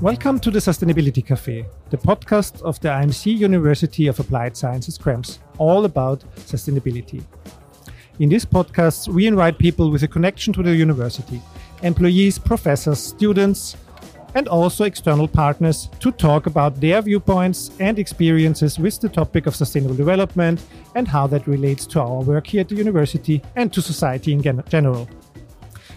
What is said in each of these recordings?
Welcome to the Sustainability Cafe, the podcast of the IMC University of Applied Sciences Krems, all about sustainability. In this podcast, we invite people with a connection to the university, employees, professors, students, and also external partners to talk about their viewpoints and experiences with the topic of sustainable development and how that relates to our work here at the university and to society in gen- general.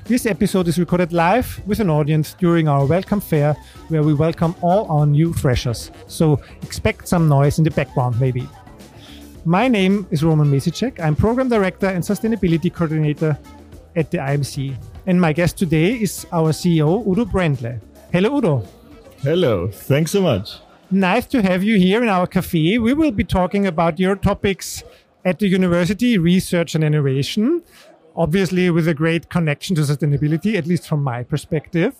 This episode is recorded live with an audience during our welcome fair, where we welcome all our new freshers. So expect some noise in the background, maybe. My name is Roman Mesicek. I'm Program Director and Sustainability Coordinator at the IMC. And my guest today is our CEO, Udo Brändle. Hello, Udo. Hello. Thanks so much. Nice to have you here in our cafe. We will be talking about your topics at the university, research and innovation obviously with a great connection to sustainability, at least from my perspective.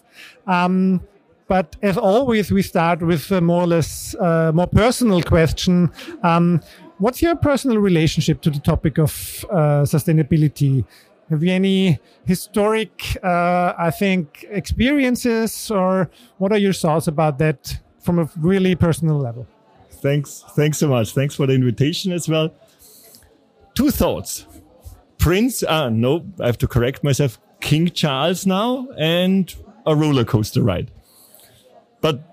Um, but as always, we start with a more or less uh, more personal question. Um, what's your personal relationship to the topic of uh, sustainability? Have you any historic, uh, I think, experiences, or what are your thoughts about that from a really personal level? Thanks, thanks so much. Thanks for the invitation as well. Two thoughts. Prince, ah, no, I have to correct myself. King Charles now and a roller coaster ride. But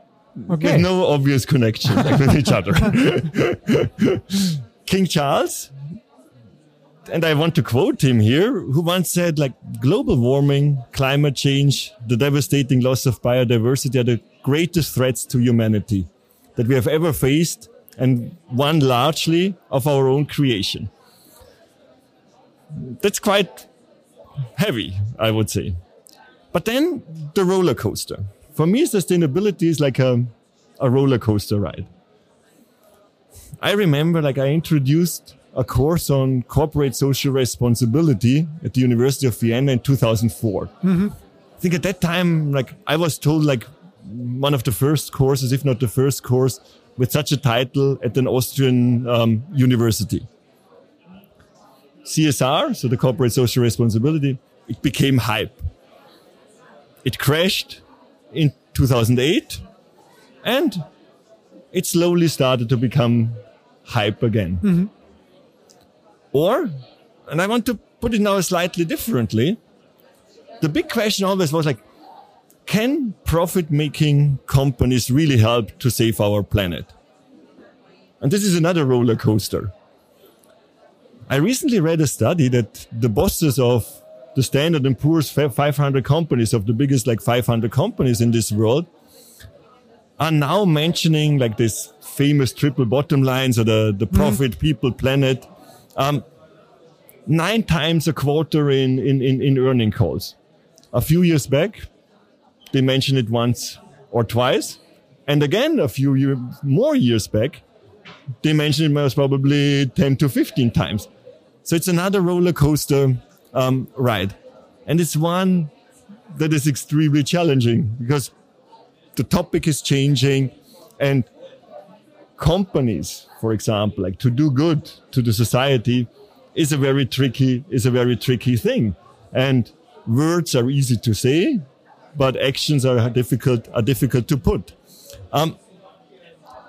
okay. with no obvious connection with each other. King Charles, and I want to quote him here, who once said, like, global warming, climate change, the devastating loss of biodiversity are the greatest threats to humanity that we have ever faced, and one largely of our own creation that's quite heavy, I would say. But then the roller coaster. For me, sustainability is like a, a roller coaster ride. I remember like I introduced a course on corporate social responsibility at the University of Vienna in 2004. Mm-hmm. I think at that time, like I was told like one of the first courses, if not the first course with such a title at an Austrian um, university. CSR, so the corporate social responsibility, it became hype. It crashed in 2008 and it slowly started to become hype again. Mm-hmm. Or, and I want to put it now slightly differently, the big question always was like, can profit making companies really help to save our planet? And this is another roller coaster. I recently read a study that the bosses of the Standard and Poor's 500 companies of the biggest like 500 companies in this world are now mentioning like this famous triple bottom lines or the, the mm-hmm. profit, mm. people, planet, um, nine times a quarter in, in, in, in earning calls. A few years back, they mentioned it once or twice. And again, a few year, more years back, they mentioned it most probably 10 to 15 times. So it's another roller coaster um, ride. And it's one that is extremely challenging because the topic is changing and companies, for example, like to do good to the society is a very tricky, is a very tricky thing. And words are easy to say, but actions are difficult, are difficult to put. Um,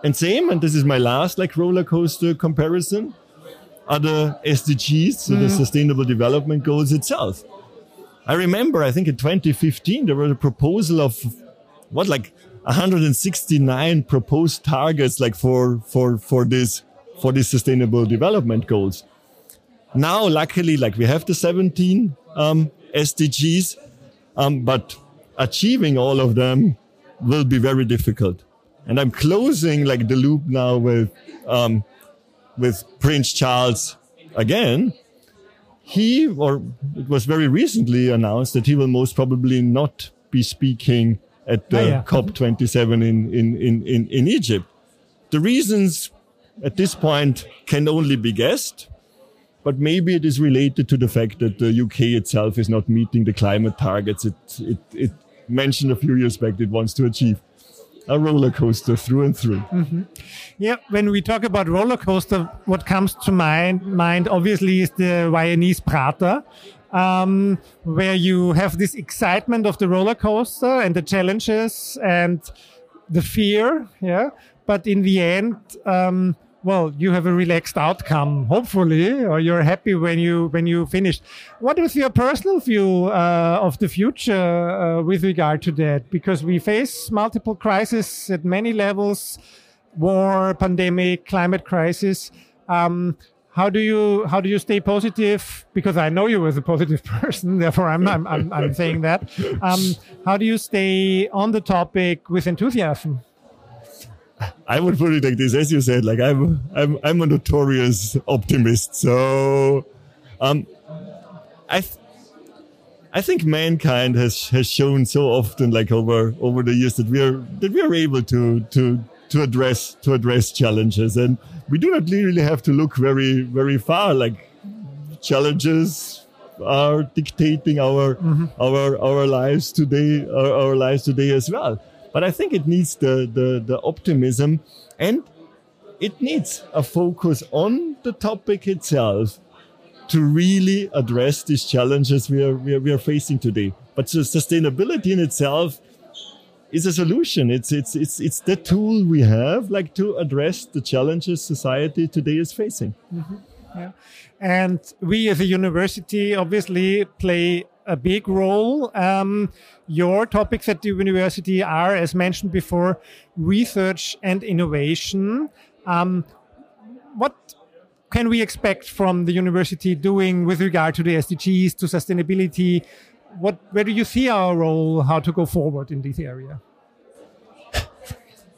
and same, and this is my last like roller coaster comparison other SDGs, so mm. the Sustainable Development Goals itself. I remember, I think in 2015, there was a proposal of what, like 169 proposed targets, like for, for, for this, for these Sustainable Development Goals. Now, luckily, like we have the 17, um, SDGs, um, but achieving all of them will be very difficult. And I'm closing like the loop now with, um, with Prince Charles again, he, or it was very recently announced that he will most probably not be speaking at the oh, yeah. COP27 in, in, in, in, in Egypt. The reasons at this point can only be guessed, but maybe it is related to the fact that the UK itself is not meeting the climate targets it, it, it mentioned a few years back it wants to achieve a roller coaster through and through. Mm-hmm. Yeah, when we talk about roller coaster, what comes to my mind obviously is the Viennese Prater. Um, where you have this excitement of the roller coaster and the challenges and the fear, yeah. But in the end, um, well, you have a relaxed outcome, hopefully, or you're happy when you when you finish. What is your personal view uh, of the future uh, with regard to that? Because we face multiple crises at many levels: war, pandemic, climate crisis. Um, how do you how do you stay positive? Because I know you as a positive person, therefore I'm I'm, I'm, I'm saying that. Um, how do you stay on the topic with enthusiasm? I would put it like this, as you said, like I'm, I'm, I'm a notorious optimist. So, um, I, th- I think mankind has, has shown so often, like over, over the years that we are, that we are able to, to, to address, to address challenges. And we do not really have to look very, very far. Like challenges are dictating our, mm-hmm. our, our lives today, our, our lives today as well. But I think it needs the, the, the optimism and it needs a focus on the topic itself to really address these challenges we are, we are, we are facing today. But sustainability in itself is a solution. It's, it's, it's, it's the tool we have like to address the challenges society today is facing. Mm-hmm. Yeah. And we as a university obviously play a big role. Um, your topics at the university are, as mentioned before, research and innovation. Um, what can we expect from the university doing with regard to the SDGs, to sustainability? What, where do you see our role, how to go forward in this area?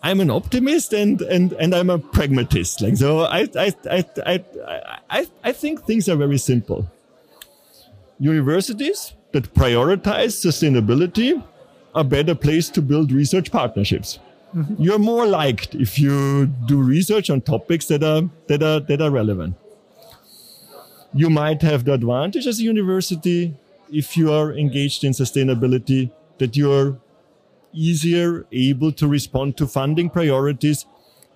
I'm an optimist and, and, and I'm a pragmatist. Like, so I, I, I, I, I, I think things are very simple. Universities that prioritize sustainability a better place to build research partnerships. Mm-hmm. You're more liked if you do research on topics that are that are that are relevant. You might have the advantage as a university if you are engaged in sustainability that you're easier able to respond to funding priorities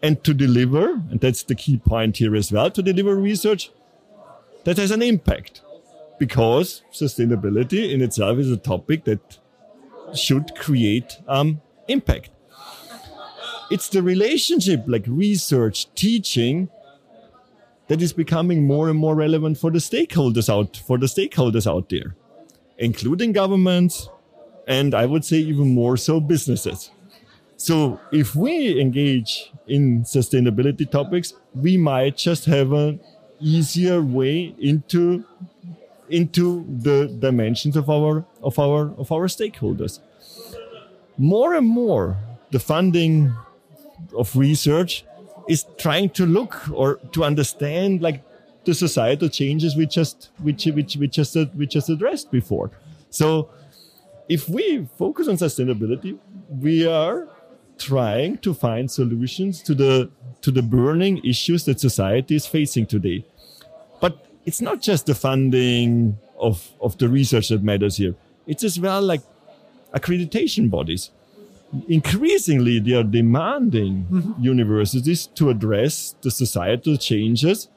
and to deliver, and that's the key point here as well, to deliver research that has an impact because sustainability in itself is a topic that should create um, impact. It's the relationship, like research, teaching, that is becoming more and more relevant for the stakeholders out for the stakeholders out there, including governments, and I would say even more so businesses. So if we engage in sustainability topics, we might just have an easier way into into the dimensions of our of our of our stakeholders. More and more, the funding of research is trying to look or to understand like the societal changes we just which which we just we just addressed before. So if we focus on sustainability, we are trying to find solutions to the to the burning issues that society is facing today it's not just the funding of, of the research that matters here. It's as well like accreditation bodies. Increasingly, they are demanding mm-hmm. universities to address the societal changes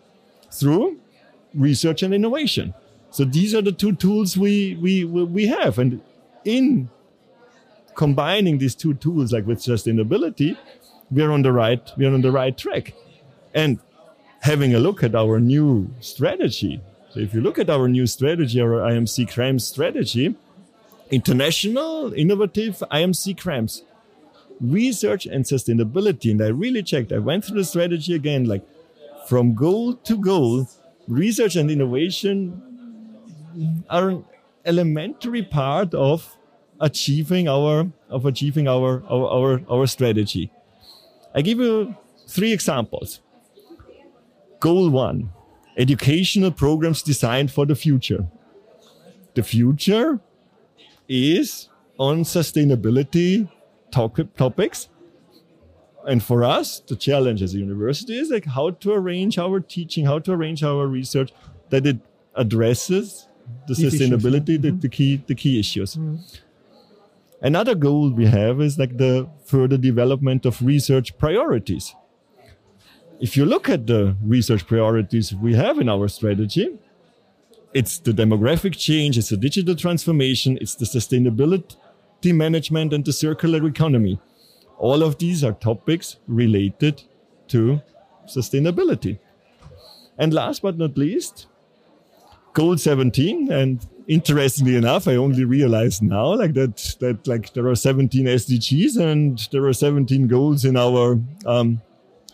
through research and innovation. So these are the two tools we, we, we have. And in combining these two tools, like with sustainability, we're on the right, we're on the right track. And having a look at our new strategy. So if you look at our new strategy, our IMC Krems strategy, international, innovative IMC Krems, research and sustainability. And I really checked, I went through the strategy again, like from goal to goal, research and innovation are an elementary part of achieving our of achieving our our our, our strategy. I give you three examples. Goal one educational programs designed for the future. The future is on sustainability topics. And for us, the challenge as a university is like how to arrange our teaching, how to arrange our research that it addresses the These sustainability, issues, yeah. the, mm-hmm. the, key, the key issues. Mm-hmm. Another goal we have is like the further development of research priorities if you look at the research priorities we have in our strategy, it's the demographic change, it's the digital transformation, it's the sustainability management and the circular economy. all of these are topics related to sustainability. And last but not least, goal 17 and interestingly enough i only realized now like that that like there are 17 sdgs and there are 17 goals in our um,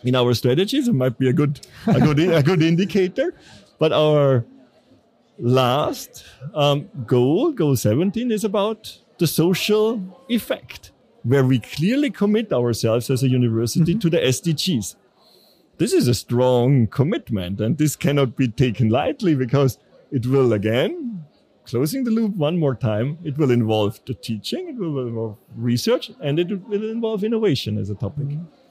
in our strategies it might be a good a good a good indicator but our last um, goal goal 17 is about the social effect where we clearly commit ourselves as a university mm -hmm. to the sdgs this is a strong commitment and this cannot be taken lightly because it will again, closing the loop one more time, it will involve the teaching, it will involve research, and it will involve innovation as a topic. Mm -hmm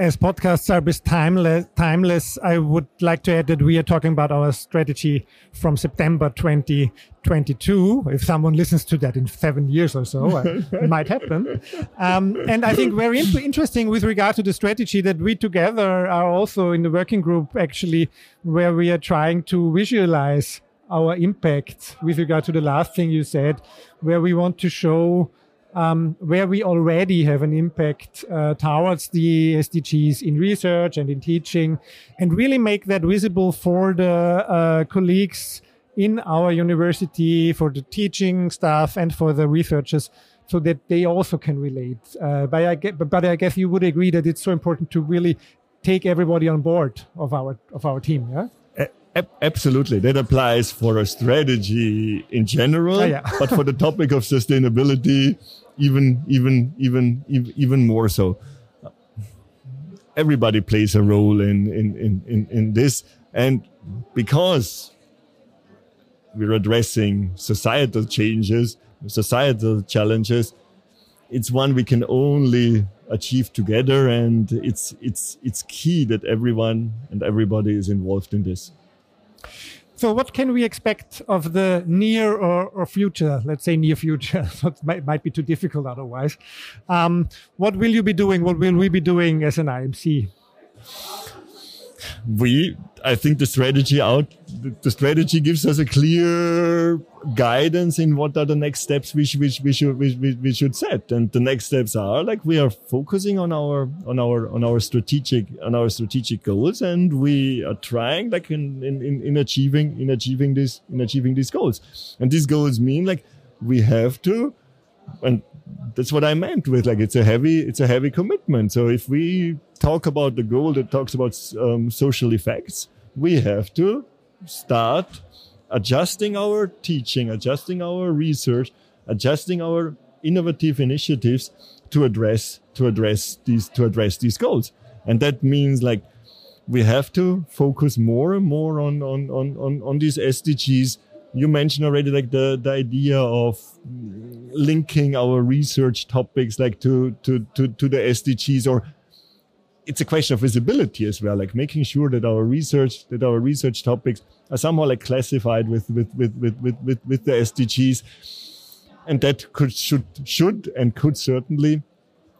as podcasts are timeless, timeless, I would like to add that we are talking about our strategy from September 2022. If someone listens to that in seven years or so, it might happen. Um, and I think very interesting with regard to the strategy that we together are also in the working group, actually, where we are trying to visualize our impact with regard to the last thing you said, where we want to show um, where we already have an impact uh, towards the SDGs in research and in teaching, and really make that visible for the uh, colleagues in our university, for the teaching staff, and for the researchers, so that they also can relate. Uh, but, I get, but I guess you would agree that it's so important to really take everybody on board of our of our team. Yeah. Absolutely. That applies for a strategy in general, oh, yeah. but for the topic of sustainability, even, even, even, even more so. Everybody plays a role in, in, in, in, in this. And because we're addressing societal changes, societal challenges, it's one we can only achieve together. And it's, it's, it's key that everyone and everybody is involved in this. So, what can we expect of the near or, or future? Let's say near future. it might, might, be too difficult otherwise. Um, what will you be doing? What will we be doing as an IMC? we i think the strategy out the strategy gives us a clear guidance in what are the next steps we should we, should we, we should set and the next steps are like we are focusing on our on our on our strategic on our strategic goals and we are trying like in in, in achieving in achieving this in achieving these goals and these goals mean like we have to and that's what I meant with like it's a heavy it's a heavy commitment. So if we talk about the goal that talks about um, social effects, we have to start adjusting our teaching, adjusting our research, adjusting our innovative initiatives to address to address these to address these goals. And that means like we have to focus more and more on on on on, on these SDGs you mentioned already like the, the idea of linking our research topics like to, to, to, to the SDGs or it's a question of visibility as well, like making sure that our research, that our research topics are somehow like classified with, with, with, with, with, with, with the SDGs. And that could, should, should and could certainly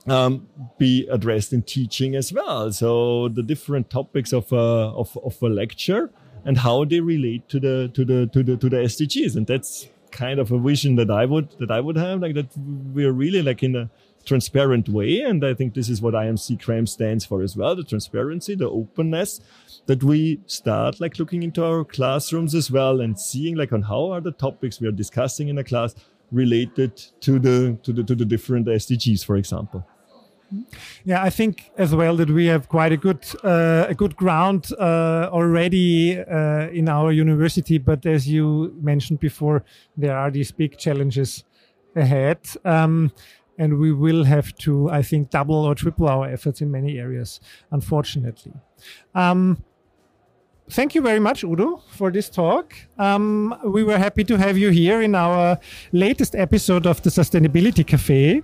um, be addressed in teaching as well. So the different topics of a, of, of a lecture and how they relate to the to the to the to the SDGs. And that's kind of a vision that I would that I would have, like that we're really like in a transparent way. And I think this is what IMC Krems stands for as well: the transparency, the openness. That we start like looking into our classrooms as well and seeing like on how are the topics we are discussing in a class related to the to the to the different SDGs, for example. Yeah, I think as well that we have quite a good uh, a good ground uh, already uh, in our university. But as you mentioned before, there are these big challenges ahead, um, and we will have to, I think, double or triple our efforts in many areas. Unfortunately. Um, thank you very much, Udo, for this talk. Um, we were happy to have you here in our latest episode of the Sustainability Cafe.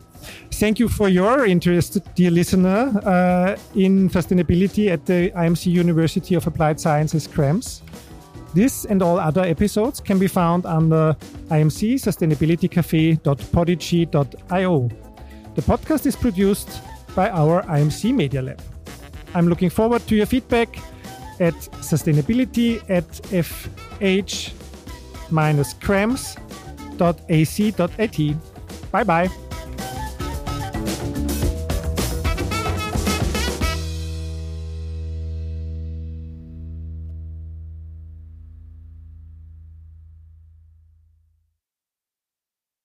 Thank you for your interest, dear listener, uh, in sustainability at the IMC University of Applied Sciences Krems. This and all other episodes can be found under imcsustainabilitycafe.podigee.io. The podcast is produced by our IMC Media Lab. I'm looking forward to your feedback at sustainability at fh-krems.ac.at. Bye bye.